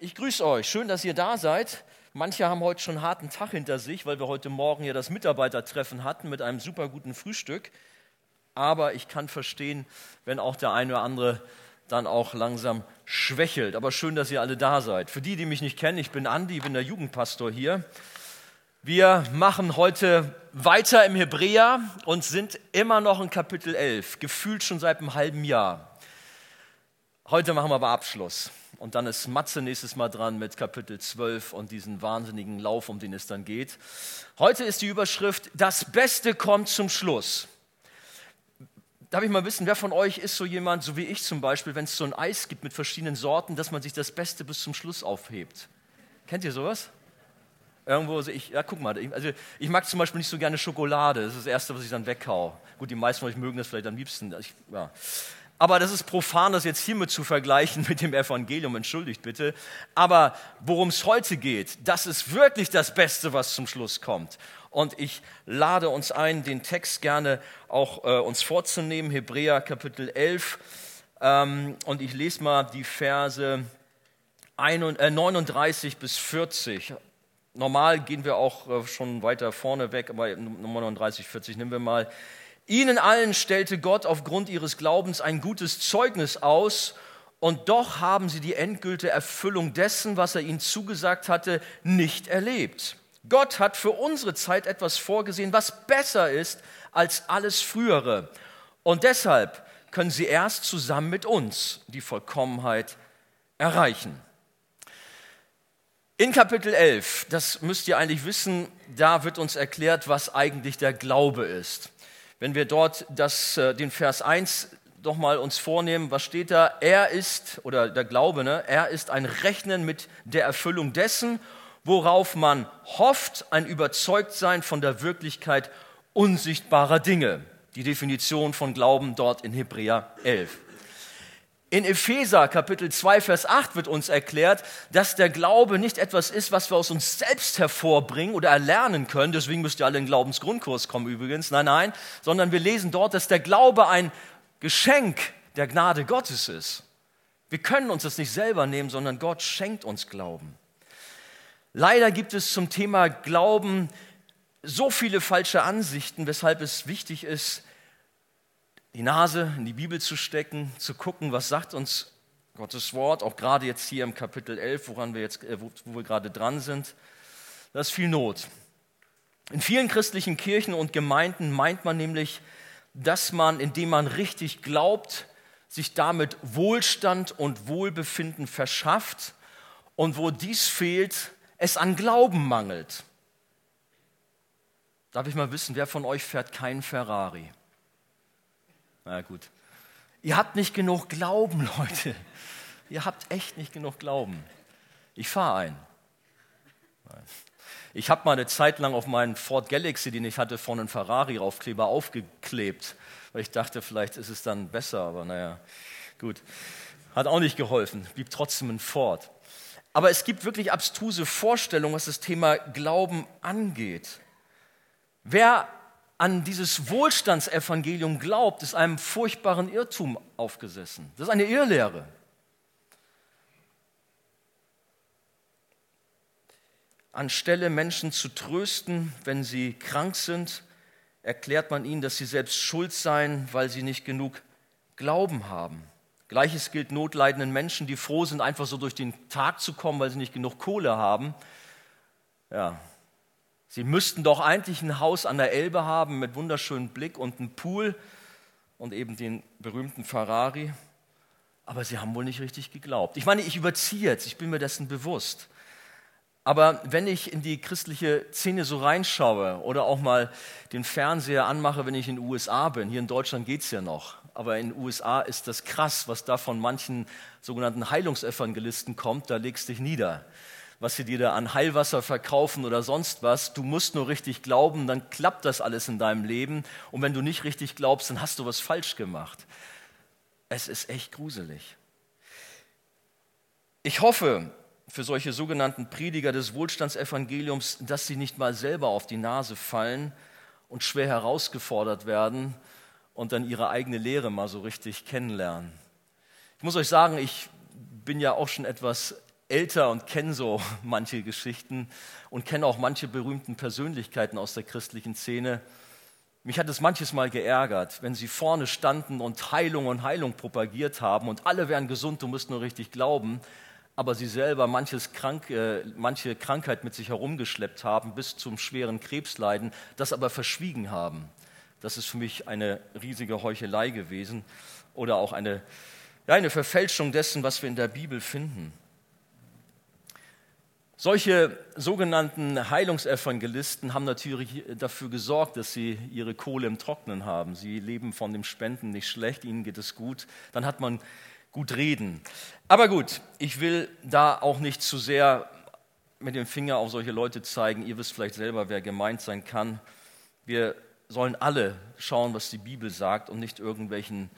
Ich grüße euch. Schön, dass ihr da seid. Manche haben heute schon einen harten Tag hinter sich, weil wir heute Morgen ja das Mitarbeitertreffen hatten mit einem super guten Frühstück. Aber ich kann verstehen, wenn auch der eine oder andere dann auch langsam schwächelt. Aber schön, dass ihr alle da seid. Für die, die mich nicht kennen, ich bin Andi, bin der Jugendpastor hier. Wir machen heute weiter im Hebräer und sind immer noch in Kapitel 11, gefühlt schon seit einem halben Jahr. Heute machen wir aber Abschluss. Und dann ist Matze nächstes Mal dran mit Kapitel 12 und diesen wahnsinnigen Lauf, um den es dann geht. Heute ist die Überschrift, das Beste kommt zum Schluss. Darf ich mal wissen, wer von euch ist so jemand, so wie ich zum Beispiel, wenn es so ein Eis gibt mit verschiedenen Sorten, dass man sich das Beste bis zum Schluss aufhebt? Kennt ihr sowas? Irgendwo, also ich, ja, guck mal, also ich mag zum Beispiel nicht so gerne Schokolade. Das ist das Erste, was ich dann wegkau. Gut, die meisten von euch mögen das vielleicht am liebsten. Ich, ja. Aber das ist profan, das jetzt hiermit zu vergleichen mit dem Evangelium, entschuldigt bitte. Aber worum es heute geht, das ist wirklich das Beste, was zum Schluss kommt. Und ich lade uns ein, den Text gerne auch äh, uns vorzunehmen, Hebräer Kapitel 11. Ähm, und ich lese mal die Verse 39 äh, bis 40. Normal gehen wir auch äh, schon weiter vorne weg, aber 39, 40 nehmen wir mal. Ihnen allen stellte Gott aufgrund ihres Glaubens ein gutes Zeugnis aus, und doch haben sie die endgültige Erfüllung dessen, was er ihnen zugesagt hatte, nicht erlebt. Gott hat für unsere Zeit etwas vorgesehen, was besser ist als alles Frühere. Und deshalb können sie erst zusammen mit uns die Vollkommenheit erreichen. In Kapitel 11, das müsst ihr eigentlich wissen, da wird uns erklärt, was eigentlich der Glaube ist. Wenn wir dort das, äh, den Vers 1 doch mal uns vornehmen, was steht da? Er ist, oder der Glaube, ne? er ist ein Rechnen mit der Erfüllung dessen, worauf man hofft, ein Überzeugtsein von der Wirklichkeit unsichtbarer Dinge. Die Definition von Glauben dort in Hebräer 11. In Epheser Kapitel 2, Vers 8 wird uns erklärt, dass der Glaube nicht etwas ist, was wir aus uns selbst hervorbringen oder erlernen können. Deswegen müsst ihr alle in den Glaubensgrundkurs kommen übrigens. Nein, nein, sondern wir lesen dort, dass der Glaube ein Geschenk der Gnade Gottes ist. Wir können uns das nicht selber nehmen, sondern Gott schenkt uns Glauben. Leider gibt es zum Thema Glauben so viele falsche Ansichten, weshalb es wichtig ist, die Nase in die Bibel zu stecken, zu gucken, was sagt uns Gottes Wort, auch gerade jetzt hier im Kapitel 11, woran wir jetzt, äh, wo, wir gerade dran sind. Da ist viel Not. In vielen christlichen Kirchen und Gemeinden meint man nämlich, dass man, indem man richtig glaubt, sich damit Wohlstand und Wohlbefinden verschafft und wo dies fehlt, es an Glauben mangelt. Darf ich mal wissen, wer von euch fährt keinen Ferrari? Na gut. Ihr habt nicht genug Glauben, Leute. Ihr habt echt nicht genug Glauben. Ich fahre ein. Ich habe mal eine Zeit lang auf meinen Ford Galaxy, den ich hatte, vorne einen Ferrari-Aufkleber aufgeklebt, weil ich dachte, vielleicht ist es dann besser, aber naja, gut. Hat auch nicht geholfen, blieb trotzdem ein Ford. Aber es gibt wirklich abstruse Vorstellungen, was das Thema Glauben angeht. Wer an dieses Wohlstandsevangelium glaubt, ist einem furchtbaren Irrtum aufgesessen. Das ist eine Irrlehre. Anstelle Menschen zu trösten, wenn sie krank sind, erklärt man ihnen, dass sie selbst schuld seien, weil sie nicht genug Glauben haben. Gleiches gilt notleidenden Menschen, die froh sind, einfach so durch den Tag zu kommen, weil sie nicht genug Kohle haben. Ja, Sie müssten doch eigentlich ein Haus an der Elbe haben mit wunderschönem Blick und einem Pool und eben den berühmten Ferrari. Aber sie haben wohl nicht richtig geglaubt. Ich meine, ich überziehe jetzt, ich bin mir dessen bewusst. Aber wenn ich in die christliche Szene so reinschaue oder auch mal den Fernseher anmache, wenn ich in den USA bin, hier in Deutschland geht es ja noch, aber in den USA ist das krass, was da von manchen sogenannten Heilungsevangelisten kommt, da legst du dich nieder was sie dir da an Heilwasser verkaufen oder sonst was. Du musst nur richtig glauben, dann klappt das alles in deinem Leben. Und wenn du nicht richtig glaubst, dann hast du was falsch gemacht. Es ist echt gruselig. Ich hoffe für solche sogenannten Prediger des Wohlstandsevangeliums, dass sie nicht mal selber auf die Nase fallen und schwer herausgefordert werden und dann ihre eigene Lehre mal so richtig kennenlernen. Ich muss euch sagen, ich bin ja auch schon etwas älter und kenne so manche Geschichten und kenne auch manche berühmten Persönlichkeiten aus der christlichen Szene. Mich hat es manches Mal geärgert, wenn sie vorne standen und Heilung und Heilung propagiert haben und alle wären gesund, du musst nur richtig glauben, aber sie selber manches Krank, äh, manche Krankheit mit sich herumgeschleppt haben bis zum schweren Krebsleiden, das aber verschwiegen haben. Das ist für mich eine riesige Heuchelei gewesen oder auch eine, ja, eine Verfälschung dessen, was wir in der Bibel finden. Solche sogenannten Heilungsevangelisten haben natürlich dafür gesorgt, dass sie ihre Kohle im Trocknen haben. Sie leben von dem Spenden nicht schlecht, ihnen geht es gut. Dann hat man gut reden. Aber gut, ich will da auch nicht zu sehr mit dem Finger auf solche Leute zeigen. Ihr wisst vielleicht selber, wer gemeint sein kann. Wir sollen alle schauen, was die Bibel sagt und nicht irgendwelchen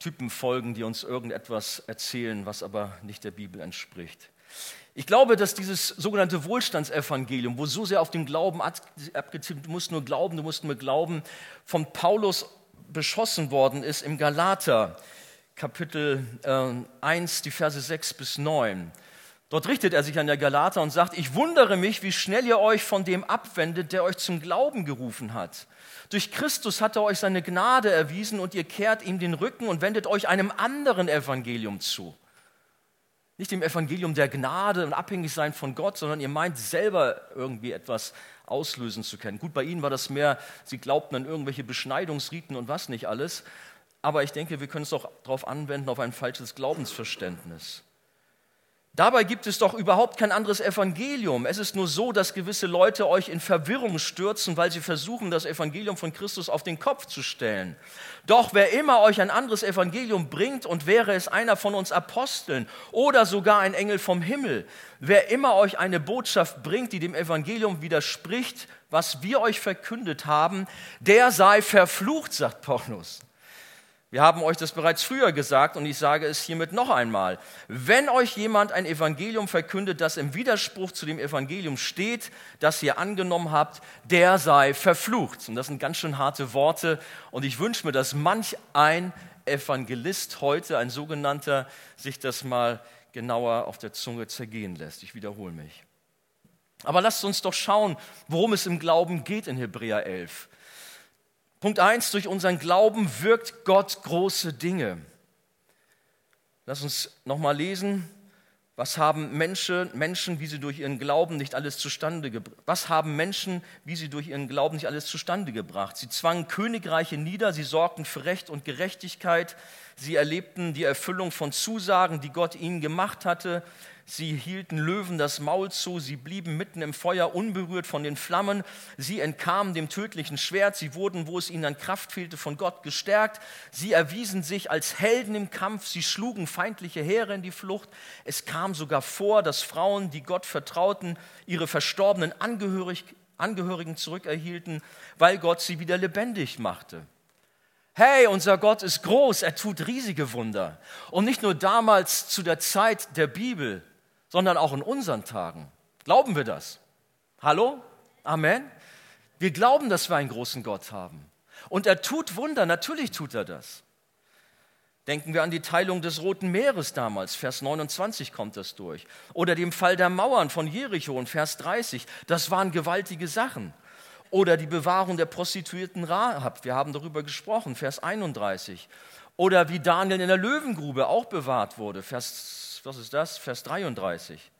Typen folgen, die uns irgendetwas erzählen, was aber nicht der Bibel entspricht. Ich glaube, dass dieses sogenannte Wohlstandsevangelium, wo so sehr auf den Glauben abgezielt, du musst nur glauben, du musst nur glauben, von Paulus beschossen worden ist im Galater Kapitel äh, 1, die Verse 6 bis 9. Dort richtet er sich an der Galater und sagt, ich wundere mich, wie schnell ihr euch von dem abwendet, der euch zum Glauben gerufen hat. Durch Christus hat er euch seine Gnade erwiesen und ihr kehrt ihm den Rücken und wendet euch einem anderen Evangelium zu. Nicht dem Evangelium der Gnade und abhängig sein von Gott, sondern ihr meint selber irgendwie etwas auslösen zu können. Gut, bei ihnen war das mehr, sie glaubten an irgendwelche Beschneidungsriten und was nicht alles. Aber ich denke, wir können es doch darauf anwenden, auf ein falsches Glaubensverständnis. Dabei gibt es doch überhaupt kein anderes Evangelium. Es ist nur so, dass gewisse Leute euch in Verwirrung stürzen, weil sie versuchen, das Evangelium von Christus auf den Kopf zu stellen. Doch wer immer euch ein anderes Evangelium bringt, und wäre es einer von uns Aposteln oder sogar ein Engel vom Himmel, wer immer euch eine Botschaft bringt, die dem Evangelium widerspricht, was wir euch verkündet haben, der sei verflucht, sagt Paulus. Wir haben euch das bereits früher gesagt und ich sage es hiermit noch einmal. Wenn euch jemand ein Evangelium verkündet, das im Widerspruch zu dem Evangelium steht, das ihr angenommen habt, der sei verflucht. Und das sind ganz schön harte Worte und ich wünsche mir, dass manch ein Evangelist heute, ein sogenannter, sich das mal genauer auf der Zunge zergehen lässt. Ich wiederhole mich. Aber lasst uns doch schauen, worum es im Glauben geht in Hebräer 11. Punkt 1, durch unseren Glauben wirkt Gott große Dinge. Lass uns nochmal lesen. Was haben Menschen, Menschen, wie sie durch ihren Glauben nicht alles zustande gebracht? Was haben Menschen, wie sie durch ihren Glauben nicht alles zustande gebracht? Sie zwangen Königreiche nieder, sie sorgten für Recht und Gerechtigkeit, sie erlebten die Erfüllung von Zusagen, die Gott ihnen gemacht hatte. Sie hielten Löwen das Maul zu, sie blieben mitten im Feuer unberührt von den Flammen, sie entkamen dem tödlichen Schwert, sie wurden, wo es ihnen an Kraft fehlte, von Gott gestärkt, sie erwiesen sich als Helden im Kampf, sie schlugen feindliche Heere in die Flucht. Es kam sogar vor, dass Frauen, die Gott vertrauten, ihre verstorbenen Angehörig Angehörigen zurückerhielten, weil Gott sie wieder lebendig machte. Hey, unser Gott ist groß, er tut riesige Wunder. Und nicht nur damals zu der Zeit der Bibel, sondern auch in unseren Tagen. Glauben wir das? Hallo? Amen? Wir glauben, dass wir einen großen Gott haben. Und er tut Wunder, natürlich tut er das. Denken wir an die Teilung des Roten Meeres damals, Vers 29 kommt das durch. Oder dem Fall der Mauern von Jericho in Vers 30. Das waren gewaltige Sachen. Oder die Bewahrung der Prostituierten Rahab, wir haben darüber gesprochen, Vers 31. Oder wie Daniel in der Löwengrube auch bewahrt wurde, Vers was ist das? Vers 33.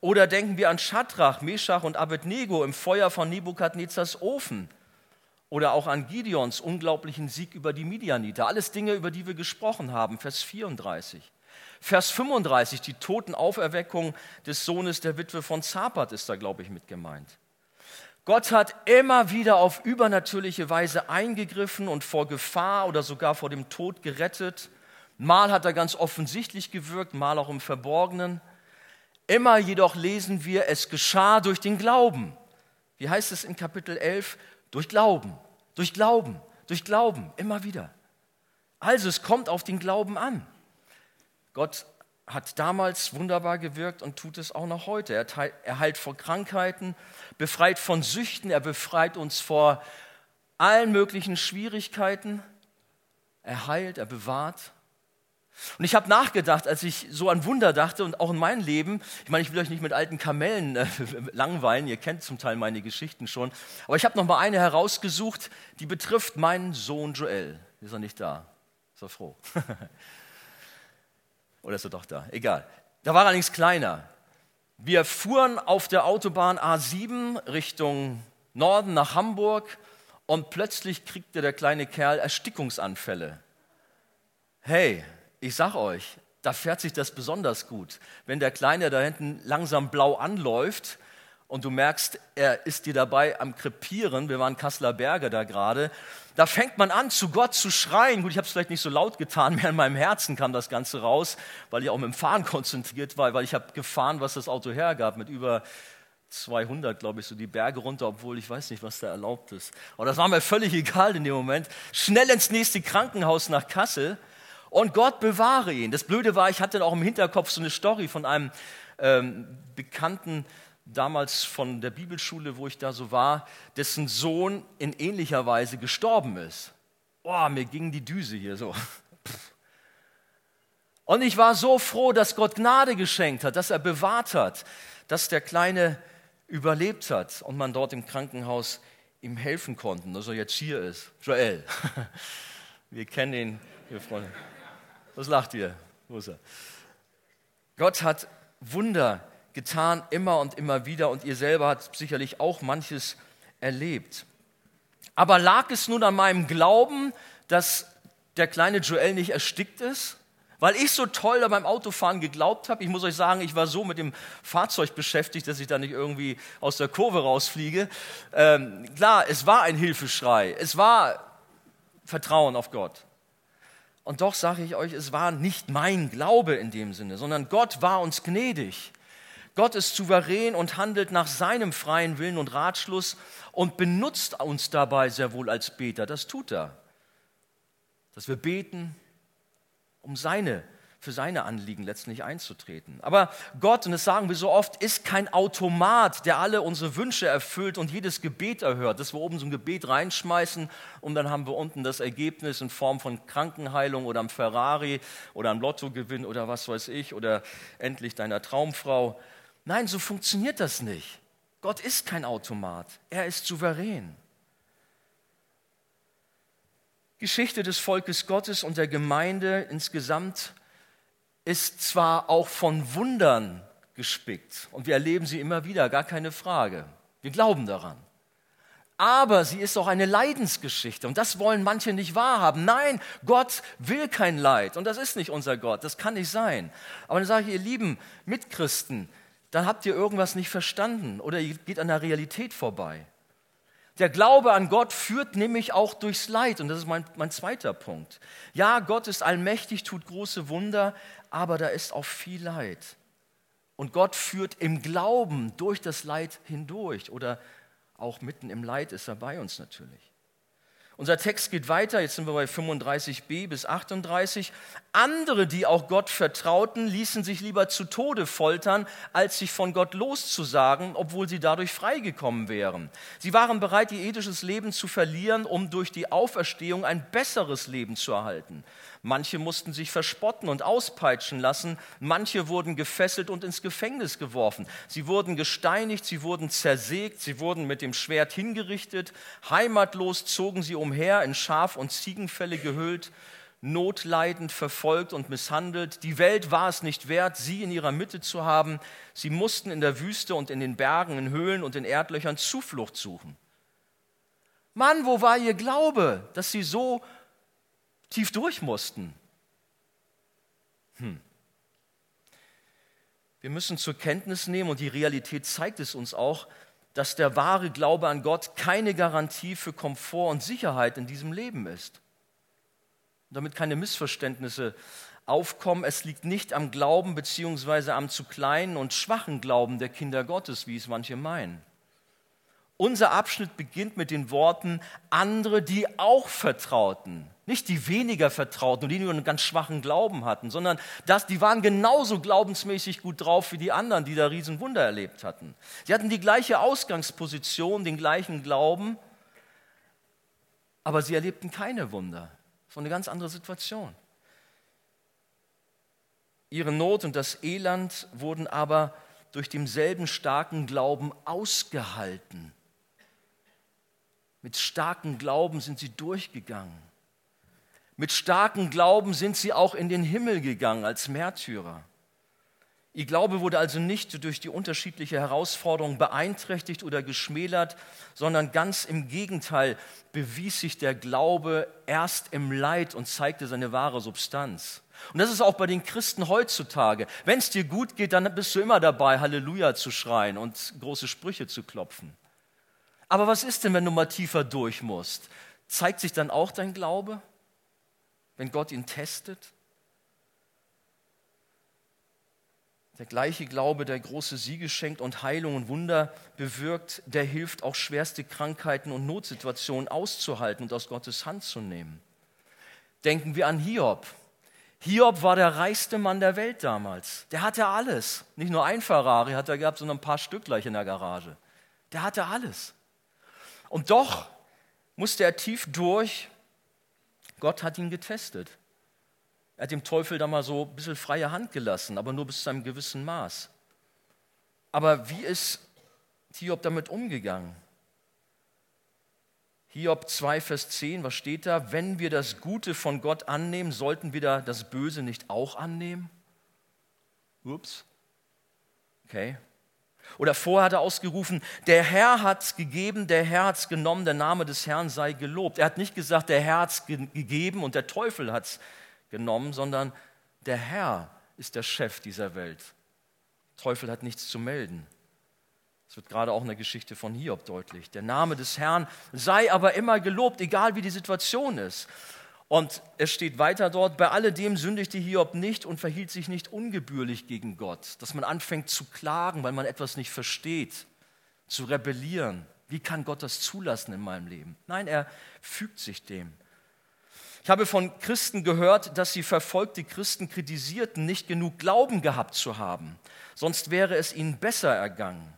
Oder denken wir an Schadrach, Meshach und Abednego im Feuer von Nebukadnezars Ofen. Oder auch an Gideons unglaublichen Sieg über die Midianiter. Alles Dinge, über die wir gesprochen haben. Vers 34. Vers 35, die Totenauferweckung des Sohnes der Witwe von Zapat ist da, glaube ich, mit gemeint. Gott hat immer wieder auf übernatürliche Weise eingegriffen und vor Gefahr oder sogar vor dem Tod gerettet. Mal hat er ganz offensichtlich gewirkt, mal auch im Verborgenen. Immer jedoch lesen wir, es geschah durch den Glauben. Wie heißt es in Kapitel 11? Durch Glauben, durch Glauben, durch Glauben, immer wieder. Also es kommt auf den Glauben an. Gott hat damals wunderbar gewirkt und tut es auch noch heute. Er heilt vor Krankheiten, befreit von Süchten, er befreit uns vor allen möglichen Schwierigkeiten. Er heilt, er bewahrt. Und ich habe nachgedacht, als ich so an Wunder dachte und auch in meinem Leben, ich meine, ich will euch nicht mit alten Kamellen äh, langweilen, ihr kennt zum Teil meine Geschichten schon, aber ich habe noch mal eine herausgesucht, die betrifft meinen Sohn Joel. Ist er nicht da? Ist er froh? Oder ist er doch da? Egal. Da war er allerdings kleiner. Wir fuhren auf der Autobahn A7 Richtung Norden nach Hamburg und plötzlich kriegte der kleine Kerl Erstickungsanfälle. Hey, ich sag euch, da fährt sich das besonders gut. Wenn der Kleine da hinten langsam blau anläuft und du merkst, er ist dir dabei am Krepieren, wir waren Kasseler Berge da gerade, da fängt man an, zu Gott zu schreien. Gut, ich habe es vielleicht nicht so laut getan, mehr in meinem Herzen kam das Ganze raus, weil ich auch mit dem Fahren konzentriert war, weil ich habe gefahren, was das Auto hergab, mit über 200, glaube ich, so die Berge runter, obwohl ich weiß nicht, was da erlaubt ist. Aber das war mir völlig egal in dem Moment. Schnell ins nächste Krankenhaus nach Kassel und Gott bewahre ihn. Das Blöde war, ich hatte auch im Hinterkopf so eine Story von einem ähm, Bekannten, damals von der Bibelschule, wo ich da so war, dessen Sohn in ähnlicher Weise gestorben ist. Boah, mir ging die Düse hier so. Und ich war so froh, dass Gott Gnade geschenkt hat, dass er bewahrt hat, dass der Kleine überlebt hat und man dort im Krankenhaus ihm helfen konnte, dass er jetzt hier ist. Joel. Wir kennen ihn, wir Freunde. Was lacht ihr? Wo ist er? Gott hat Wunder getan, immer und immer wieder, und ihr selber habt sicherlich auch manches erlebt. Aber lag es nun an meinem Glauben, dass der kleine Joel nicht erstickt ist? Weil ich so toll da beim Autofahren geglaubt habe. Ich muss euch sagen, ich war so mit dem Fahrzeug beschäftigt, dass ich da nicht irgendwie aus der Kurve rausfliege. Ähm, klar, es war ein Hilfeschrei. Es war Vertrauen auf Gott. Und doch sage ich euch, es war nicht mein Glaube in dem Sinne, sondern Gott war uns gnädig. Gott ist souverän und handelt nach seinem freien Willen und Ratschluss und benutzt uns dabei sehr wohl als Beter. Das tut er. Dass wir beten, um seine für seine Anliegen letztlich einzutreten. Aber Gott, und das sagen wir so oft, ist kein Automat, der alle unsere Wünsche erfüllt und jedes Gebet erhört, dass wir oben so ein Gebet reinschmeißen und dann haben wir unten das Ergebnis in Form von Krankenheilung oder einem Ferrari oder einem Lottogewinn oder was weiß ich oder endlich deiner Traumfrau. Nein, so funktioniert das nicht. Gott ist kein Automat, er ist souverän. Geschichte des Volkes Gottes und der Gemeinde insgesamt ist zwar auch von Wundern gespickt und wir erleben sie immer wieder, gar keine Frage. Wir glauben daran. Aber sie ist auch eine Leidensgeschichte und das wollen manche nicht wahrhaben. Nein, Gott will kein Leid und das ist nicht unser Gott, das kann nicht sein. Aber dann sage ich, ihr lieben Mitchristen, dann habt ihr irgendwas nicht verstanden oder ihr geht an der Realität vorbei. Der Glaube an Gott führt nämlich auch durchs Leid und das ist mein, mein zweiter Punkt. Ja, Gott ist allmächtig, tut große Wunder, aber da ist auch viel Leid. Und Gott führt im Glauben durch das Leid hindurch oder auch mitten im Leid ist er bei uns natürlich. Unser Text geht weiter, jetzt sind wir bei 35b bis 38. Andere, die auch Gott vertrauten, ließen sich lieber zu Tode foltern, als sich von Gott loszusagen, obwohl sie dadurch freigekommen wären. Sie waren bereit, ihr ethisches Leben zu verlieren, um durch die Auferstehung ein besseres Leben zu erhalten. Manche mussten sich verspotten und auspeitschen lassen, manche wurden gefesselt und ins Gefängnis geworfen. Sie wurden gesteinigt, sie wurden zersägt, sie wurden mit dem Schwert hingerichtet, heimatlos zogen sie umher, in Schaf- und Ziegenfälle gehüllt, notleidend verfolgt und misshandelt. Die Welt war es nicht wert, sie in ihrer Mitte zu haben. Sie mussten in der Wüste und in den Bergen, in Höhlen und in Erdlöchern Zuflucht suchen. Mann, wo war ihr Glaube, dass sie so tief durch mussten. Hm. Wir müssen zur Kenntnis nehmen, und die Realität zeigt es uns auch, dass der wahre Glaube an Gott keine Garantie für Komfort und Sicherheit in diesem Leben ist. Damit keine Missverständnisse aufkommen, es liegt nicht am Glauben bzw. am zu kleinen und schwachen Glauben der Kinder Gottes, wie es manche meinen. Unser Abschnitt beginnt mit den Worten andere, die auch vertrauten. Nicht die weniger vertrauten und die nur einen ganz schwachen Glauben hatten, sondern das, die waren genauso glaubensmäßig gut drauf wie die anderen, die da Riesenwunder erlebt hatten. Sie hatten die gleiche Ausgangsposition, den gleichen Glauben, aber sie erlebten keine Wunder. Das war eine ganz andere Situation. Ihre Not und das Elend wurden aber durch demselben starken Glauben ausgehalten. Mit starkem Glauben sind sie durchgegangen. Mit starkem Glauben sind sie auch in den Himmel gegangen als Märtyrer. Ihr Glaube wurde also nicht durch die unterschiedliche Herausforderung beeinträchtigt oder geschmälert, sondern ganz im Gegenteil bewies sich der Glaube erst im Leid und zeigte seine wahre Substanz. Und das ist auch bei den Christen heutzutage. Wenn es dir gut geht, dann bist du immer dabei, Halleluja zu schreien und große Sprüche zu klopfen. Aber was ist denn, wenn du mal tiefer durch musst? Zeigt sich dann auch dein Glaube, wenn Gott ihn testet? Der gleiche Glaube, der große Siege schenkt und Heilung und Wunder bewirkt, der hilft auch schwerste Krankheiten und Notsituationen auszuhalten und aus Gottes Hand zu nehmen. Denken wir an Hiob. Hiob war der reichste Mann der Welt damals. Der hatte alles. Nicht nur ein Ferrari hat er gehabt, sondern ein paar Stück gleich in der Garage. Der hatte alles. Und doch musste er tief durch. Gott hat ihn getestet. Er hat dem Teufel da mal so ein bisschen freie Hand gelassen, aber nur bis zu einem gewissen Maß. Aber wie ist Hiob damit umgegangen? Hiob 2, Vers 10, was steht da? Wenn wir das Gute von Gott annehmen, sollten wir da das Böse nicht auch annehmen? Ups. Okay. Oder vorher hat er ausgerufen, der Herr hat es gegeben, der Herr hat es genommen, der Name des Herrn sei gelobt. Er hat nicht gesagt, der Herr hat es gegeben und der Teufel hat es genommen, sondern der Herr ist der Chef dieser Welt. Der Teufel hat nichts zu melden. Das wird gerade auch in der Geschichte von Hiob deutlich. Der Name des Herrn sei aber immer gelobt, egal wie die Situation ist. Und es steht weiter dort, bei alledem sündigte Hiob nicht und verhielt sich nicht ungebührlich gegen Gott. Dass man anfängt zu klagen, weil man etwas nicht versteht, zu rebellieren. Wie kann Gott das zulassen in meinem Leben? Nein, er fügt sich dem. Ich habe von Christen gehört, dass sie verfolgte Christen kritisierten, nicht genug Glauben gehabt zu haben. Sonst wäre es ihnen besser ergangen.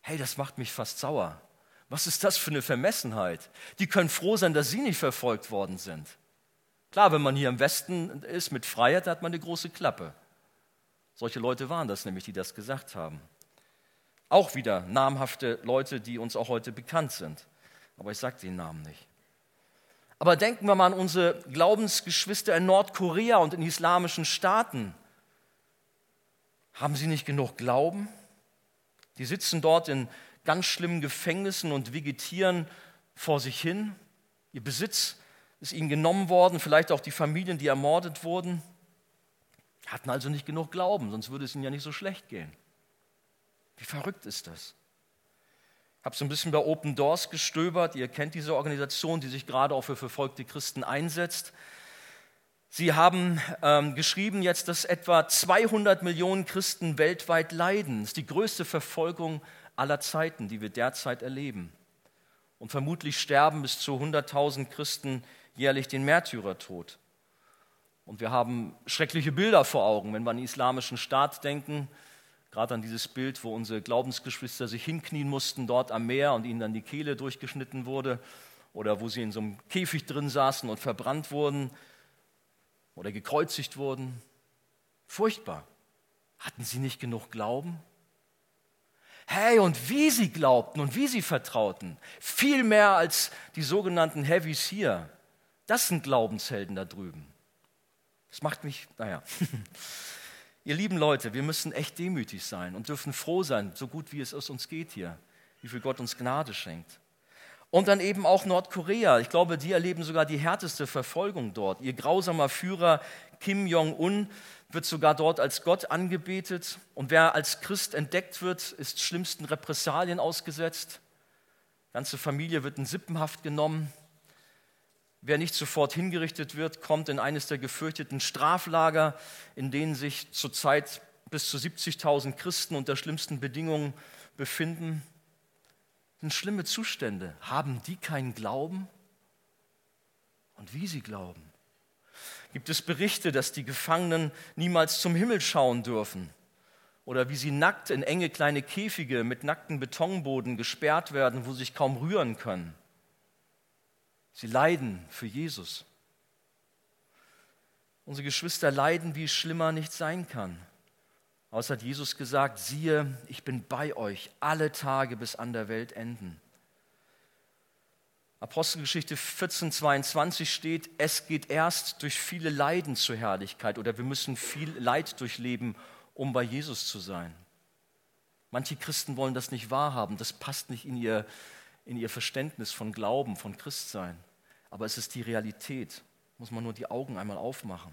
Hey, das macht mich fast sauer. Was ist das für eine Vermessenheit? Die können froh sein, dass sie nicht verfolgt worden sind. Klar, wenn man hier im Westen ist mit Freiheit, hat man eine große Klappe. Solche Leute waren das nämlich, die das gesagt haben. Auch wieder namhafte Leute, die uns auch heute bekannt sind. Aber ich sage den Namen nicht. Aber denken wir mal an unsere Glaubensgeschwister in Nordkorea und in islamischen Staaten. Haben sie nicht genug Glauben? Die sitzen dort in ganz schlimmen Gefängnissen und vegetieren vor sich hin. Ihr Besitz ist ihnen genommen worden, vielleicht auch die Familien, die ermordet wurden. Hatten also nicht genug Glauben, sonst würde es ihnen ja nicht so schlecht gehen. Wie verrückt ist das? habe so ein bisschen bei Open Doors gestöbert. Ihr kennt diese Organisation, die sich gerade auch für verfolgte Christen einsetzt. Sie haben ähm, geschrieben jetzt, dass etwa 200 Millionen Christen weltweit leiden. Das ist die größte Verfolgung aller Zeiten, die wir derzeit erleben. Und vermutlich sterben bis zu 100.000 Christen jährlich den Märtyrertod. Und wir haben schreckliche Bilder vor Augen, wenn wir an den islamischen Staat denken, Gerade an dieses Bild, wo unsere Glaubensgeschwister sich hinknien mussten dort am Meer und ihnen dann die Kehle durchgeschnitten wurde oder wo sie in so einem Käfig drin saßen und verbrannt wurden oder gekreuzigt wurden. Furchtbar. Hatten sie nicht genug Glauben? Hey, und wie sie glaubten und wie sie vertrauten. Viel mehr als die sogenannten Heavies hier. Das sind Glaubenshelden da drüben. Das macht mich, naja. Ihr lieben Leute, wir müssen echt demütig sein und dürfen froh sein, so gut wie es aus uns geht hier, wie viel Gott uns Gnade schenkt. Und dann eben auch Nordkorea. Ich glaube, die erleben sogar die härteste Verfolgung dort. Ihr grausamer Führer Kim Jong-un wird sogar dort als Gott angebetet. Und wer als Christ entdeckt wird, ist schlimmsten Repressalien ausgesetzt. Die ganze Familie wird in Sippenhaft genommen. Wer nicht sofort hingerichtet wird, kommt in eines der gefürchteten Straflager, in denen sich zurzeit bis zu 70.000 Christen unter schlimmsten Bedingungen befinden. Das sind schlimme Zustände. Haben die keinen Glauben? Und wie sie glauben? Gibt es Berichte, dass die Gefangenen niemals zum Himmel schauen dürfen? Oder wie sie nackt in enge kleine Käfige mit nackten Betonboden gesperrt werden, wo sie sich kaum rühren können? Sie leiden für Jesus. Unsere Geschwister leiden, wie es schlimmer nicht sein kann. Außer hat Jesus gesagt, siehe, ich bin bei euch alle Tage bis an der Welt enden. Apostelgeschichte 14, 22 steht, es geht erst durch viele Leiden zur Herrlichkeit oder wir müssen viel Leid durchleben, um bei Jesus zu sein. Manche Christen wollen das nicht wahrhaben, das passt nicht in ihr, in ihr Verständnis von Glauben, von Christsein. Aber es ist die Realität, muss man nur die Augen einmal aufmachen.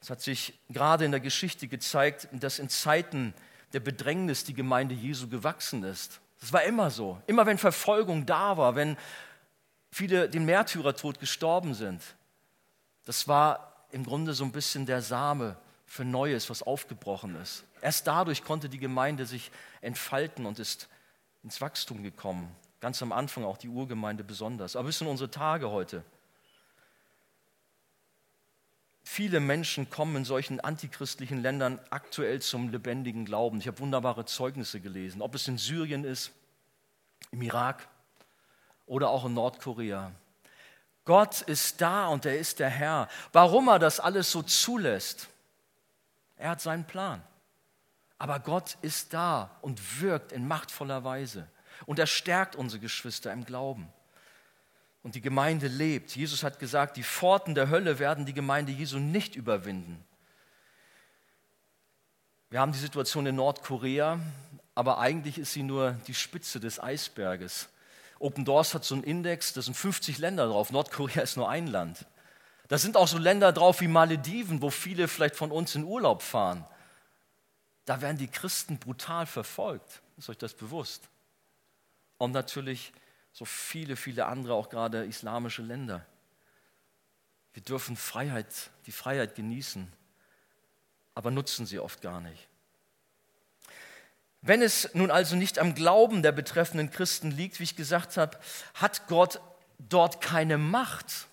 Es hat sich gerade in der Geschichte gezeigt, dass in Zeiten der Bedrängnis die Gemeinde Jesu gewachsen ist. Das war immer so. Immer wenn Verfolgung da war, wenn viele den Märtyrertod gestorben sind, das war im Grunde so ein bisschen der Same für Neues, was aufgebrochen ist. Erst dadurch konnte die Gemeinde sich entfalten und ist ins Wachstum gekommen. Ganz am Anfang auch die Urgemeinde besonders. Aber bis in unsere Tage heute. Viele Menschen kommen in solchen antichristlichen Ländern aktuell zum lebendigen Glauben. Ich habe wunderbare Zeugnisse gelesen, ob es in Syrien ist, im Irak oder auch in Nordkorea. Gott ist da und er ist der Herr. Warum er das alles so zulässt, er hat seinen Plan. Aber Gott ist da und wirkt in machtvoller Weise. Und er stärkt unsere Geschwister im Glauben und die Gemeinde lebt. Jesus hat gesagt, die Pforten der Hölle werden die Gemeinde Jesu nicht überwinden. Wir haben die Situation in Nordkorea, aber eigentlich ist sie nur die Spitze des Eisberges. Open Doors hat so einen Index, da sind 50 Länder drauf, Nordkorea ist nur ein Land. Da sind auch so Länder drauf wie Malediven, wo viele vielleicht von uns in Urlaub fahren. Da werden die Christen brutal verfolgt. Ist euch das bewusst? Und natürlich so viele, viele andere, auch gerade islamische Länder. Wir dürfen Freiheit, die Freiheit genießen, aber nutzen sie oft gar nicht. Wenn es nun also nicht am Glauben der betreffenden Christen liegt, wie ich gesagt habe, hat Gott dort keine Macht.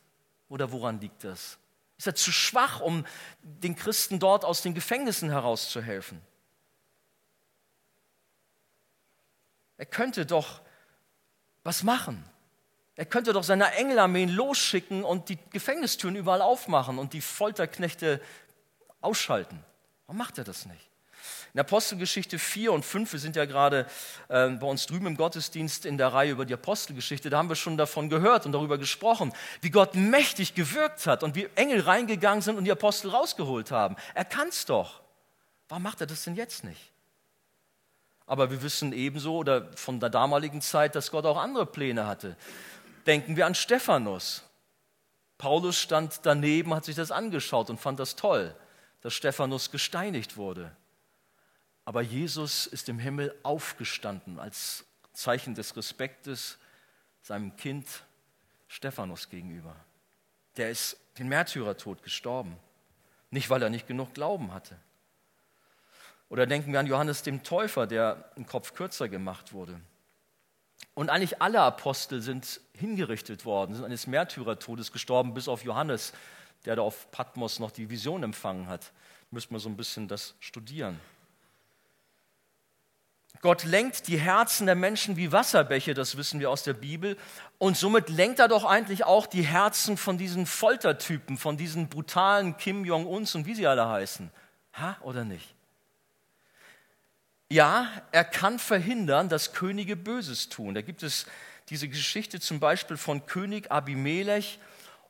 Oder woran liegt das? Ist er zu schwach, um den Christen dort aus den Gefängnissen herauszuhelfen? Er könnte doch was machen? Er könnte doch seine Engelarmeen losschicken und die Gefängnistüren überall aufmachen und die Folterknechte ausschalten. Warum macht er das nicht? In Apostelgeschichte 4 und 5, wir sind ja gerade äh, bei uns drüben im Gottesdienst in der Reihe über die Apostelgeschichte, da haben wir schon davon gehört und darüber gesprochen, wie Gott mächtig gewirkt hat und wie Engel reingegangen sind und die Apostel rausgeholt haben. Er kann es doch. Warum macht er das denn jetzt nicht? Aber wir wissen ebenso oder von der damaligen Zeit, dass Gott auch andere Pläne hatte. Denken wir an Stephanus. Paulus stand daneben, hat sich das angeschaut und fand das toll, dass Stephanus gesteinigt wurde. Aber Jesus ist im Himmel aufgestanden als Zeichen des Respektes seinem Kind Stephanus gegenüber. Der ist den Märtyrertod gestorben. Nicht, weil er nicht genug Glauben hatte. Oder denken wir an Johannes dem Täufer, der im Kopf kürzer gemacht wurde. Und eigentlich alle Apostel sind hingerichtet worden, sind eines Märtyrertodes gestorben, bis auf Johannes, der da auf Patmos noch die Vision empfangen hat. Müssen wir so ein bisschen das studieren. Gott lenkt die Herzen der Menschen wie Wasserbäche, das wissen wir aus der Bibel. Und somit lenkt er doch eigentlich auch die Herzen von diesen Foltertypen, von diesen brutalen Kim Jong-uns und wie sie alle heißen. Ha oder nicht? Ja, er kann verhindern, dass Könige Böses tun. Da gibt es diese Geschichte zum Beispiel von König Abimelech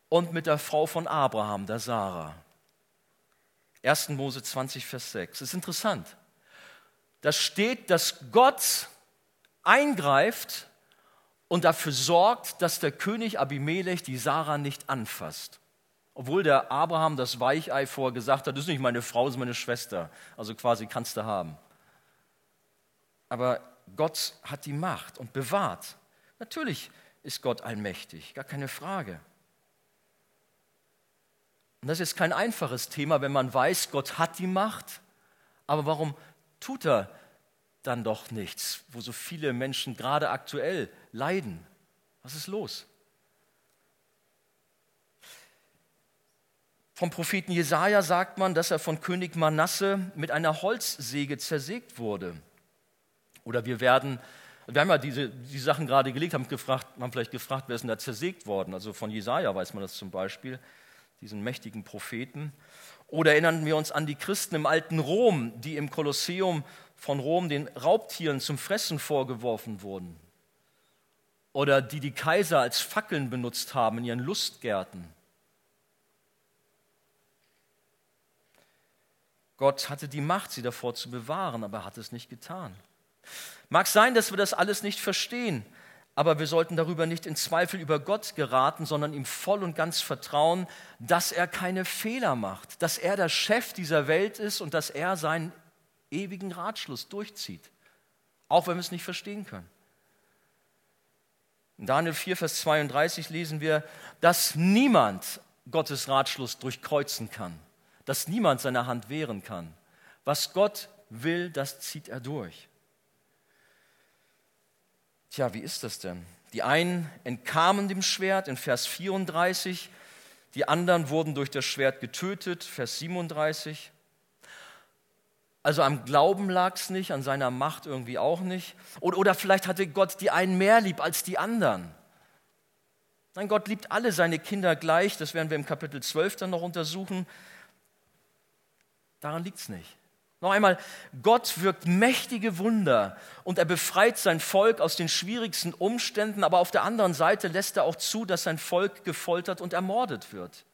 und mit der Frau von Abraham, der Sarah. 1. Mose 20, Vers 6. Das ist interessant. Da steht, dass Gott eingreift und dafür sorgt, dass der König Abimelech die Sarah nicht anfasst. Obwohl der Abraham das Weichei vorher gesagt hat, das ist nicht meine Frau, das ist meine Schwester. Also quasi kannst du haben aber Gott hat die Macht und bewahrt. Natürlich ist Gott allmächtig, gar keine Frage. Und das ist kein einfaches Thema, wenn man weiß, Gott hat die Macht, aber warum tut er dann doch nichts, wo so viele Menschen gerade aktuell leiden? Was ist los? Vom Propheten Jesaja sagt man, dass er von König Manasse mit einer Holzsäge zersägt wurde. Oder wir werden Wir haben ja diese, die Sachen gerade gelegt, haben, gefragt, haben vielleicht gefragt, wer ist denn da zersägt worden? Also von Jesaja weiß man das zum Beispiel, diesen mächtigen Propheten. Oder erinnern wir uns an die Christen im alten Rom, die im Kolosseum von Rom den Raubtieren zum Fressen vorgeworfen wurden. Oder die die Kaiser als Fackeln benutzt haben in ihren Lustgärten. Gott hatte die Macht, sie davor zu bewahren, aber er hat es nicht getan. Mag sein, dass wir das alles nicht verstehen, aber wir sollten darüber nicht in Zweifel über Gott geraten, sondern ihm voll und ganz vertrauen, dass er keine Fehler macht, dass er der Chef dieser Welt ist und dass er seinen ewigen Ratschluss durchzieht, auch wenn wir es nicht verstehen können. In Daniel 4, Vers 32 lesen wir, dass niemand Gottes Ratschluss durchkreuzen kann, dass niemand seine Hand wehren kann. Was Gott will, das zieht er durch. Tja, wie ist das denn? Die einen entkamen dem Schwert in Vers 34, die anderen wurden durch das Schwert getötet, Vers 37. Also am Glauben lag es nicht, an seiner Macht irgendwie auch nicht. Oder, oder vielleicht hatte Gott die einen mehr lieb als die anderen. Nein, Gott liebt alle seine Kinder gleich, das werden wir im Kapitel 12 dann noch untersuchen. Daran liegt es nicht. Noch einmal, Gott wirkt mächtige Wunder und er befreit sein Volk aus den schwierigsten Umständen, aber auf der anderen Seite lässt er auch zu, dass sein Volk gefoltert und ermordet wird.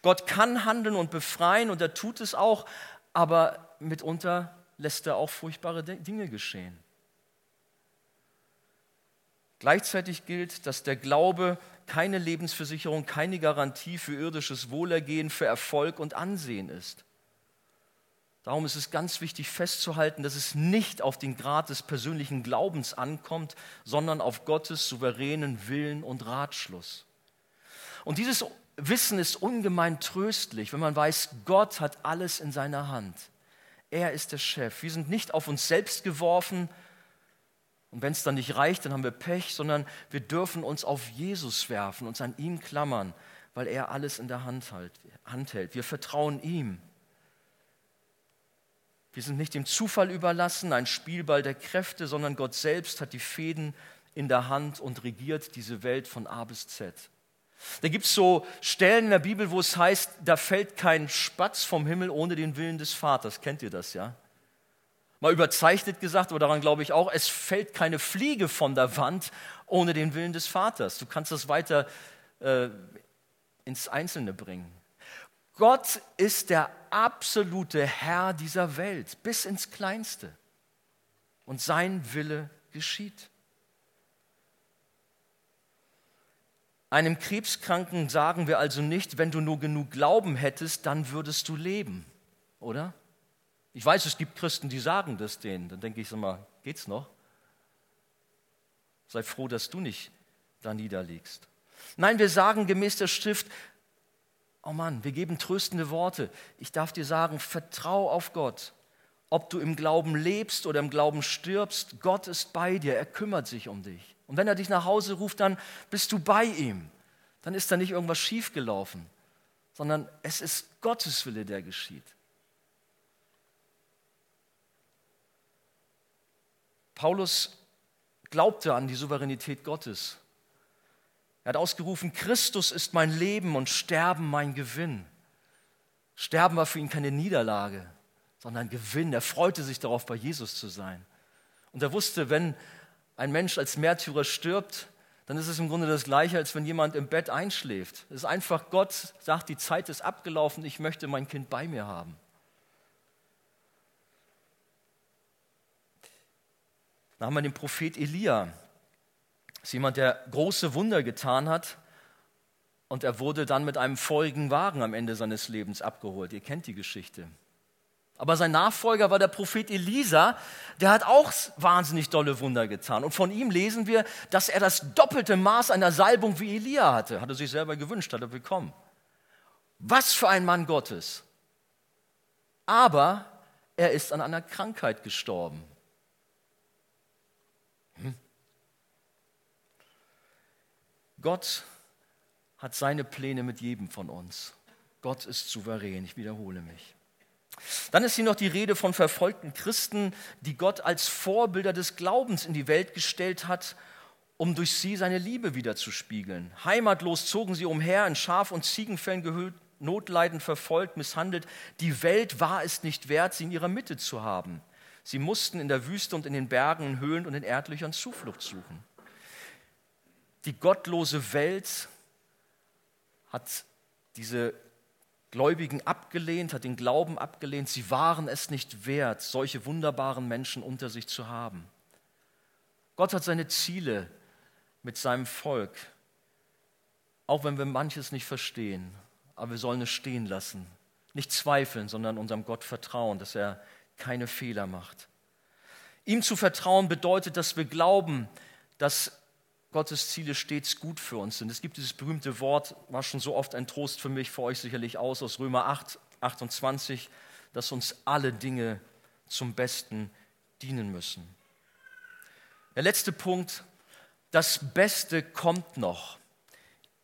Gott kann handeln und befreien und er tut es auch, aber mitunter lässt er auch furchtbare Dinge geschehen. Gleichzeitig gilt, dass der Glaube keine Lebensversicherung, keine Garantie für irdisches Wohlergehen, für Erfolg und Ansehen ist. Darum ist es ganz wichtig festzuhalten, dass es nicht auf den Grad des persönlichen Glaubens ankommt, sondern auf Gottes souveränen Willen und Ratschluss. Und dieses Wissen ist ungemein tröstlich, wenn man weiß, Gott hat alles in seiner Hand. Er ist der Chef. Wir sind nicht auf uns selbst geworfen und wenn es dann nicht reicht, dann haben wir Pech, sondern wir dürfen uns auf Jesus werfen, uns an ihm klammern, weil er alles in der Hand hält. Wir vertrauen ihm. Wir sind nicht dem Zufall überlassen, ein Spielball der Kräfte, sondern Gott selbst hat die Fäden in der Hand und regiert diese Welt von A bis Z. Da gibt es so Stellen in der Bibel, wo es heißt, da fällt kein Spatz vom Himmel ohne den Willen des Vaters. Kennt ihr das, ja? Mal überzeichnet gesagt, aber daran glaube ich auch, es fällt keine Fliege von der Wand ohne den Willen des Vaters. Du kannst das weiter äh, ins Einzelne bringen. Gott ist der absolute Herr dieser Welt bis ins Kleinste. Und sein Wille geschieht. Einem Krebskranken sagen wir also nicht, wenn du nur genug Glauben hättest, dann würdest du leben, oder? Ich weiß, es gibt Christen, die sagen das denen. Dann denke ich so mal, geht's noch? Sei froh, dass du nicht da niederliegst. Nein, wir sagen gemäß der Schrift, Oh Mann, wir geben tröstende Worte. Ich darf dir sagen, vertrau auf Gott. Ob du im Glauben lebst oder im Glauben stirbst, Gott ist bei dir, er kümmert sich um dich. Und wenn er dich nach Hause ruft, dann bist du bei ihm. Dann ist da nicht irgendwas schiefgelaufen, sondern es ist Gottes Wille, der geschieht. Paulus glaubte an die Souveränität Gottes er hat ausgerufen, Christus ist mein Leben und Sterben mein Gewinn. Sterben war für ihn keine Niederlage, sondern Gewinn. Er freute sich darauf, bei Jesus zu sein. Und er wusste, wenn ein Mensch als Märtyrer stirbt, dann ist es im Grunde das Gleiche, als wenn jemand im Bett einschläft. Es ist einfach, Gott sagt, die Zeit ist abgelaufen, ich möchte mein Kind bei mir haben. Dann haben wir den Prophet Elia ist jemand, der große Wunder getan hat und er wurde dann mit einem feurigen Wagen am Ende seines Lebens abgeholt. Ihr kennt die Geschichte. Aber sein Nachfolger war der Prophet Elisa, der hat auch wahnsinnig dolle Wunder getan. Und von ihm lesen wir, dass er das doppelte Maß einer Salbung wie Elia hatte. Hat er sich selber gewünscht, hat er bekommen. Was für ein Mann Gottes. Aber er ist an einer Krankheit gestorben. Gott hat seine Pläne mit jedem von uns. Gott ist souverän, ich wiederhole mich. Dann ist hier noch die Rede von verfolgten Christen, die Gott als Vorbilder des Glaubens in die Welt gestellt hat, um durch sie seine Liebe wiederzuspiegeln. Heimatlos zogen sie umher, in Schaf- und Ziegenfällen gehüllt, notleidend verfolgt, misshandelt. Die Welt war es nicht wert, sie in ihrer Mitte zu haben. Sie mussten in der Wüste und in den Bergen, in Höhlen und in Erdlöchern Zuflucht suchen. Die gottlose Welt hat diese Gläubigen abgelehnt, hat den Glauben abgelehnt. Sie waren es nicht wert, solche wunderbaren Menschen unter sich zu haben. Gott hat seine Ziele mit seinem Volk, auch wenn wir manches nicht verstehen, aber wir sollen es stehen lassen. Nicht zweifeln, sondern unserem Gott vertrauen, dass er keine Fehler macht. Ihm zu vertrauen bedeutet, dass wir glauben, dass Gottes Ziele stets gut für uns sind. Es gibt dieses berühmte Wort, war schon so oft ein Trost für mich, für euch sicherlich aus, aus Römer 8, 28, dass uns alle Dinge zum Besten dienen müssen. Der letzte Punkt, das Beste kommt noch.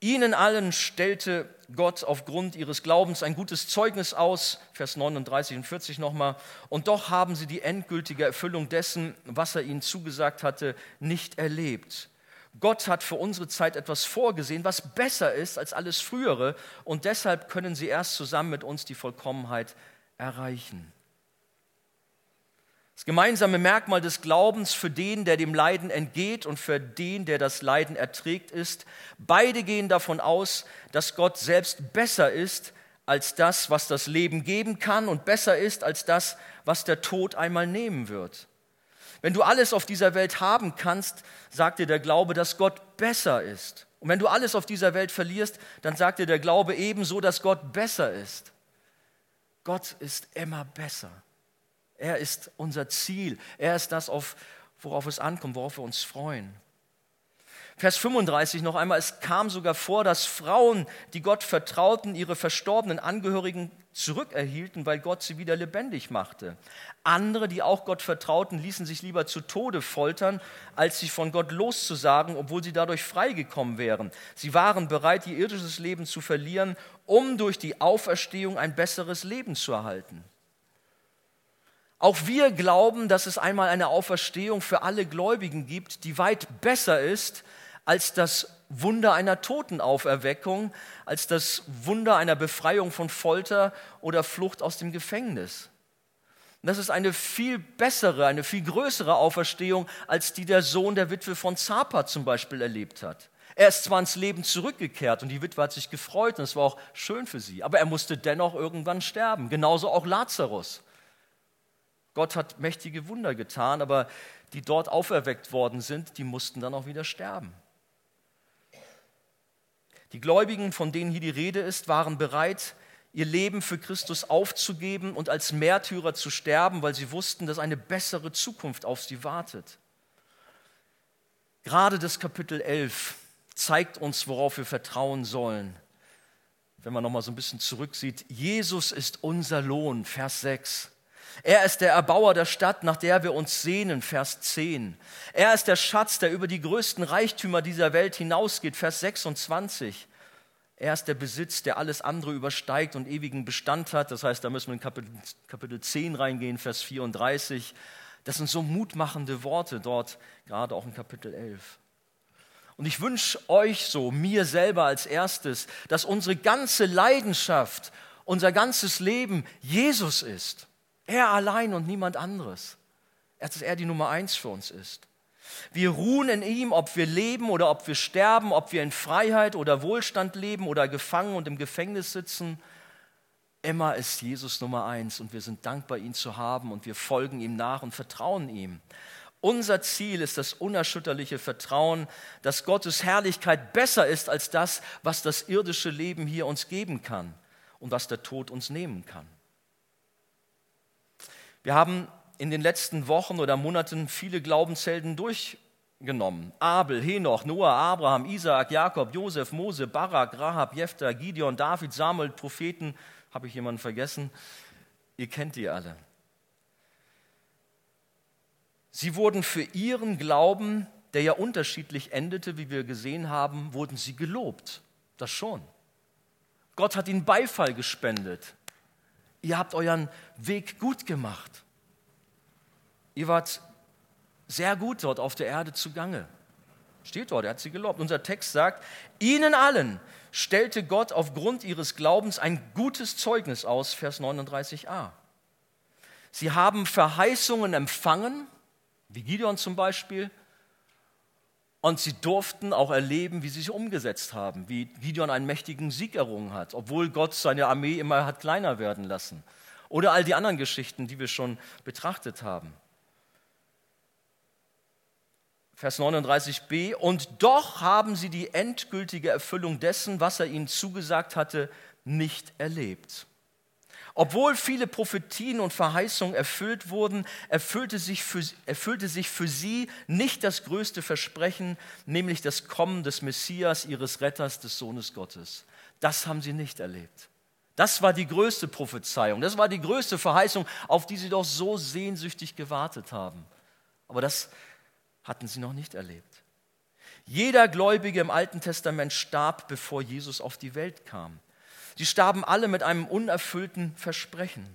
Ihnen allen stellte Gott aufgrund ihres Glaubens ein gutes Zeugnis aus, Vers 39 und 40 nochmal, und doch haben sie die endgültige Erfüllung dessen, was er ihnen zugesagt hatte, nicht erlebt. Gott hat für unsere Zeit etwas vorgesehen, was besser ist als alles Frühere und deshalb können sie erst zusammen mit uns die Vollkommenheit erreichen. Das gemeinsame Merkmal des Glaubens für den, der dem Leiden entgeht und für den, der das Leiden erträgt, ist, beide gehen davon aus, dass Gott selbst besser ist als das, was das Leben geben kann und besser ist als das, was der Tod einmal nehmen wird. Wenn du alles auf dieser Welt haben kannst, sagt dir der Glaube, dass Gott besser ist. Und wenn du alles auf dieser Welt verlierst, dann sagt dir der Glaube ebenso, dass Gott besser ist. Gott ist immer besser. Er ist unser Ziel. Er ist das, worauf es ankommt, worauf wir uns freuen. Vers 35 noch einmal, es kam sogar vor, dass Frauen, die Gott vertrauten, ihre verstorbenen Angehörigen zurückerhielten, weil Gott sie wieder lebendig machte. Andere, die auch Gott vertrauten, ließen sich lieber zu Tode foltern, als sich von Gott loszusagen, obwohl sie dadurch freigekommen wären. Sie waren bereit, ihr irdisches Leben zu verlieren, um durch die Auferstehung ein besseres Leben zu erhalten. Auch wir glauben, dass es einmal eine Auferstehung für alle Gläubigen gibt, die weit besser ist als das Wunder einer Totenauferweckung, als das Wunder einer Befreiung von Folter oder Flucht aus dem Gefängnis. Das ist eine viel bessere, eine viel größere Auferstehung, als die der Sohn der Witwe von Zapa zum Beispiel erlebt hat. Er ist zwar ins Leben zurückgekehrt und die Witwe hat sich gefreut und es war auch schön für sie, aber er musste dennoch irgendwann sterben. Genauso auch Lazarus. Gott hat mächtige Wunder getan, aber die dort auferweckt worden sind, die mussten dann auch wieder sterben. Die Gläubigen, von denen hier die Rede ist, waren bereit, ihr Leben für Christus aufzugeben und als Märtyrer zu sterben, weil sie wussten, dass eine bessere Zukunft auf sie wartet. Gerade das Kapitel 11 zeigt uns, worauf wir vertrauen sollen. Wenn man noch mal so ein bisschen zurücksieht, Jesus ist unser Lohn, Vers 6. Er ist der Erbauer der Stadt, nach der wir uns sehnen, Vers 10. Er ist der Schatz, der über die größten Reichtümer dieser Welt hinausgeht, Vers 26. Er ist der Besitz, der alles andere übersteigt und ewigen Bestand hat. Das heißt, da müssen wir in Kapitel, Kapitel 10 reingehen, Vers 34. Das sind so mutmachende Worte dort, gerade auch in Kapitel 11. Und ich wünsche euch so, mir selber als erstes, dass unsere ganze Leidenschaft, unser ganzes Leben Jesus ist. Er allein und niemand anderes. Dass er die Nummer eins für uns ist. Wir ruhen in ihm, ob wir leben oder ob wir sterben, ob wir in Freiheit oder Wohlstand leben oder gefangen und im Gefängnis sitzen. Immer ist Jesus Nummer eins und wir sind dankbar, ihn zu haben und wir folgen ihm nach und vertrauen ihm. Unser Ziel ist das unerschütterliche Vertrauen, dass Gottes Herrlichkeit besser ist als das, was das irdische Leben hier uns geben kann und was der Tod uns nehmen kann. Wir haben in den letzten Wochen oder Monaten viele Glaubenshelden durchgenommen. Abel, Henoch, Noah, Abraham, Isaak, Jakob, Josef, Mose, Barak, Rahab, Jephthah, Gideon, David, Samuel, Propheten. Habe ich jemanden vergessen? Ihr kennt die alle. Sie wurden für ihren Glauben, der ja unterschiedlich endete, wie wir gesehen haben, wurden sie gelobt. Das schon. Gott hat ihnen Beifall gespendet. Ihr habt euren Weg gut gemacht. Ihr wart sehr gut dort auf der Erde zugange. Steht dort, er hat sie gelobt. Unser Text sagt, ihnen allen stellte Gott aufgrund ihres Glaubens ein gutes Zeugnis aus, Vers 39a. Sie haben Verheißungen empfangen, wie Gideon zum Beispiel, und sie durften auch erleben, wie sie sich umgesetzt haben, wie Gideon einen mächtigen Sieg errungen hat, obwohl Gott seine Armee immer hat kleiner werden lassen. Oder all die anderen Geschichten, die wir schon betrachtet haben. Vers 39b, und doch haben sie die endgültige Erfüllung dessen, was er ihnen zugesagt hatte, nicht erlebt. Obwohl viele Prophetien und Verheißungen erfüllt wurden, erfüllte sich, für, erfüllte sich für sie nicht das größte Versprechen, nämlich das Kommen des Messias, ihres Retters, des Sohnes Gottes. Das haben sie nicht erlebt. Das war die größte Prophezeiung, das war die größte Verheißung, auf die sie doch so sehnsüchtig gewartet haben. Aber das hatten sie noch nicht erlebt. Jeder Gläubige im Alten Testament starb, bevor Jesus auf die Welt kam. Sie starben alle mit einem unerfüllten Versprechen.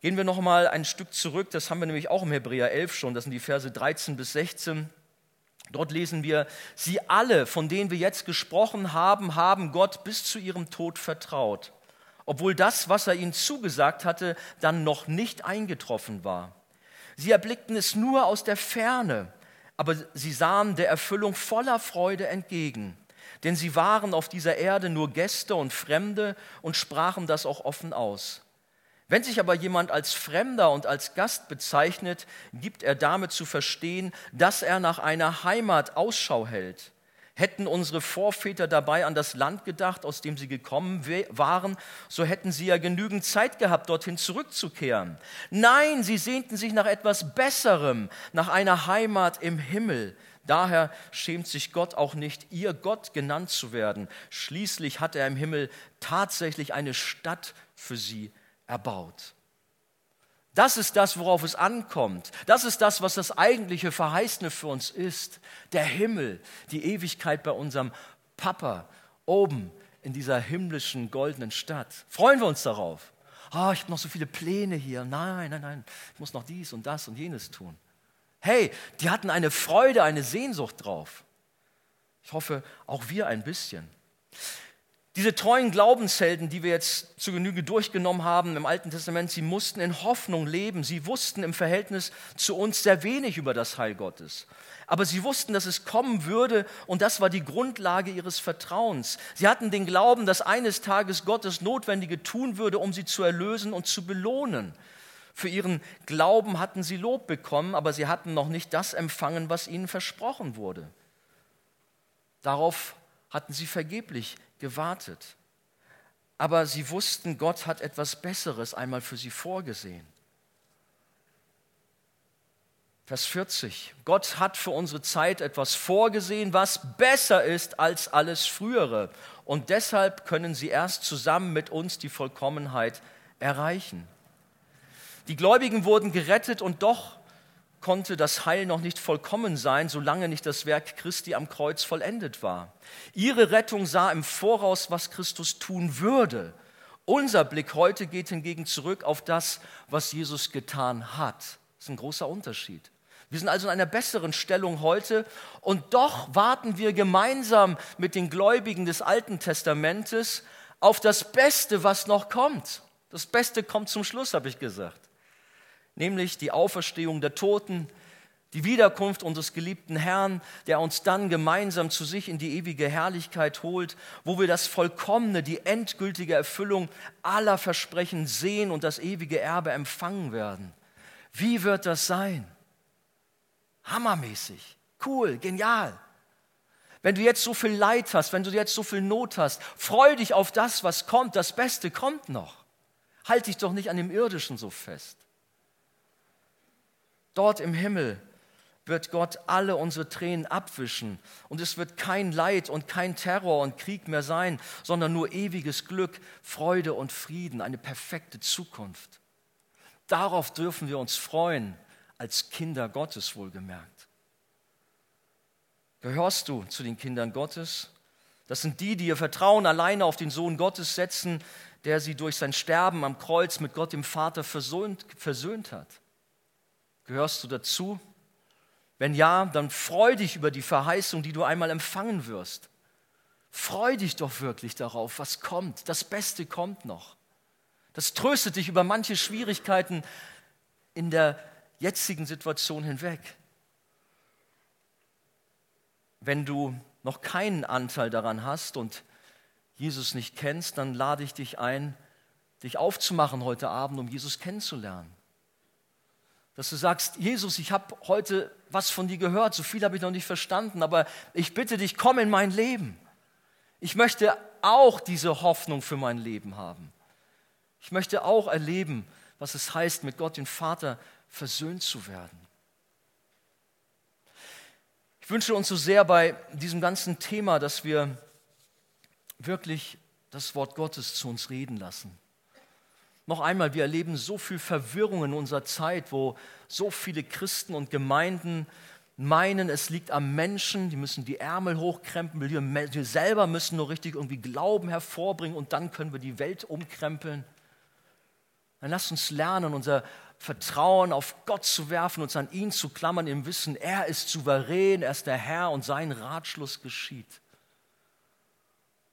Gehen wir noch mal ein Stück zurück, das haben wir nämlich auch im Hebräer 11 schon, das sind die Verse 13 bis 16. Dort lesen wir, sie alle, von denen wir jetzt gesprochen haben, haben Gott bis zu ihrem Tod vertraut, obwohl das, was er ihnen zugesagt hatte, dann noch nicht eingetroffen war. Sie erblickten es nur aus der Ferne, aber sie sahen der Erfüllung voller Freude entgegen denn sie waren auf dieser Erde nur Gäste und Fremde und sprachen das auch offen aus. Wenn sich aber jemand als Fremder und als Gast bezeichnet, gibt er damit zu verstehen, dass er nach einer Heimat Ausschau hält. Hätten unsere Vorväter dabei an das Land gedacht, aus dem sie gekommen waren, so hätten sie ja genügend Zeit gehabt, dorthin zurückzukehren. Nein, sie sehnten sich nach etwas Besserem, nach einer Heimat im Himmel. Daher schämt sich Gott auch nicht, ihr Gott genannt zu werden. Schließlich hat er im Himmel tatsächlich eine Stadt für sie erbaut. Das ist das, worauf es ankommt. Das ist das, was das eigentliche Verheißene für uns ist. Der Himmel, die Ewigkeit bei unserem Papa oben in dieser himmlischen goldenen Stadt. Freuen wir uns darauf? Oh, ich habe noch so viele Pläne hier. Nein, nein, nein, ich muss noch dies und das und jenes tun. Hey, die hatten eine Freude, eine Sehnsucht drauf. Ich hoffe, auch wir ein bisschen. Diese treuen Glaubenshelden, die wir jetzt zu Genüge durchgenommen haben im Alten Testament, sie mussten in Hoffnung leben. Sie wussten im Verhältnis zu uns sehr wenig über das Heil Gottes. Aber sie wussten, dass es kommen würde und das war die Grundlage ihres Vertrauens. Sie hatten den Glauben, dass eines Tages Gott das Notwendige tun würde, um sie zu erlösen und zu belohnen. Für ihren Glauben hatten sie Lob bekommen, aber sie hatten noch nicht das empfangen, was ihnen versprochen wurde. Darauf hatten sie vergeblich gewartet. Aber sie wussten, Gott hat etwas Besseres einmal für sie vorgesehen. Vers 40. Gott hat für unsere Zeit etwas vorgesehen, was besser ist als alles Frühere. Und deshalb können sie erst zusammen mit uns die Vollkommenheit erreichen. Die Gläubigen wurden gerettet und doch konnte das Heil noch nicht vollkommen sein, solange nicht das Werk Christi am Kreuz vollendet war. Ihre Rettung sah im Voraus, was Christus tun würde. Unser Blick heute geht hingegen zurück auf das, was Jesus getan hat. Das ist ein großer Unterschied. Wir sind also in einer besseren Stellung heute und doch warten wir gemeinsam mit den Gläubigen des Alten Testamentes auf das Beste, was noch kommt. Das Beste kommt zum Schluss, habe ich gesagt nämlich die Auferstehung der Toten, die Wiederkunft unseres geliebten Herrn, der uns dann gemeinsam zu sich in die ewige Herrlichkeit holt, wo wir das Vollkommene, die endgültige Erfüllung aller Versprechen sehen und das ewige Erbe empfangen werden. Wie wird das sein? Hammermäßig, cool, genial. Wenn du jetzt so viel Leid hast, wenn du jetzt so viel Not hast, freu dich auf das, was kommt. Das Beste kommt noch. Halt dich doch nicht an dem Irdischen so fest. Dort im Himmel wird Gott alle unsere Tränen abwischen und es wird kein Leid und kein Terror und Krieg mehr sein, sondern nur ewiges Glück, Freude und Frieden, eine perfekte Zukunft. Darauf dürfen wir uns freuen, als Kinder Gottes wohlgemerkt. Gehörst du zu den Kindern Gottes? Das sind die, die ihr Vertrauen alleine auf den Sohn Gottes setzen, der sie durch sein Sterben am Kreuz mit Gott dem Vater versöhnt, versöhnt hat. Gehörst du dazu? Wenn ja, dann freu dich über die Verheißung, die du einmal empfangen wirst. Freu dich doch wirklich darauf, was kommt. Das Beste kommt noch. Das tröstet dich über manche Schwierigkeiten in der jetzigen Situation hinweg. Wenn du noch keinen Anteil daran hast und Jesus nicht kennst, dann lade ich dich ein, dich aufzumachen heute Abend, um Jesus kennenzulernen. Dass du sagst, Jesus, ich habe heute was von dir gehört, so viel habe ich noch nicht verstanden, aber ich bitte dich, komm in mein Leben. Ich möchte auch diese Hoffnung für mein Leben haben. Ich möchte auch erleben, was es heißt, mit Gott, den Vater, versöhnt zu werden. Ich wünsche uns so sehr bei diesem ganzen Thema, dass wir wirklich das Wort Gottes zu uns reden lassen. Noch einmal, wir erleben so viel Verwirrung in unserer Zeit, wo so viele Christen und Gemeinden meinen, es liegt am Menschen, die müssen die Ärmel hochkrempeln, wir selber müssen nur richtig irgendwie Glauben hervorbringen und dann können wir die Welt umkrempeln. Dann lasst uns lernen, unser Vertrauen auf Gott zu werfen, uns an ihn zu klammern, im Wissen, er ist souverän, er ist der Herr und sein Ratschluss geschieht.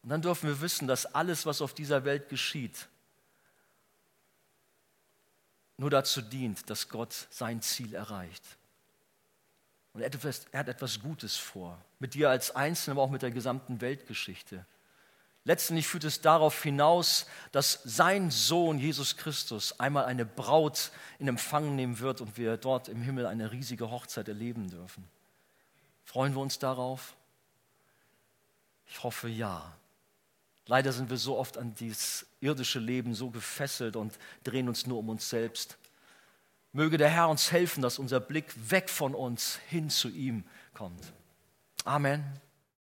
Und dann dürfen wir wissen, dass alles, was auf dieser Welt geschieht, nur dazu dient, dass Gott sein Ziel erreicht. Und er hat etwas Gutes vor, mit dir als Einzelnen, aber auch mit der gesamten Weltgeschichte. Letztendlich führt es darauf hinaus, dass sein Sohn Jesus Christus einmal eine Braut in Empfang nehmen wird und wir dort im Himmel eine riesige Hochzeit erleben dürfen. Freuen wir uns darauf? Ich hoffe ja. Leider sind wir so oft an dieses irdische Leben so gefesselt und drehen uns nur um uns selbst. Möge der Herr uns helfen, dass unser Blick weg von uns hin zu ihm kommt. Amen.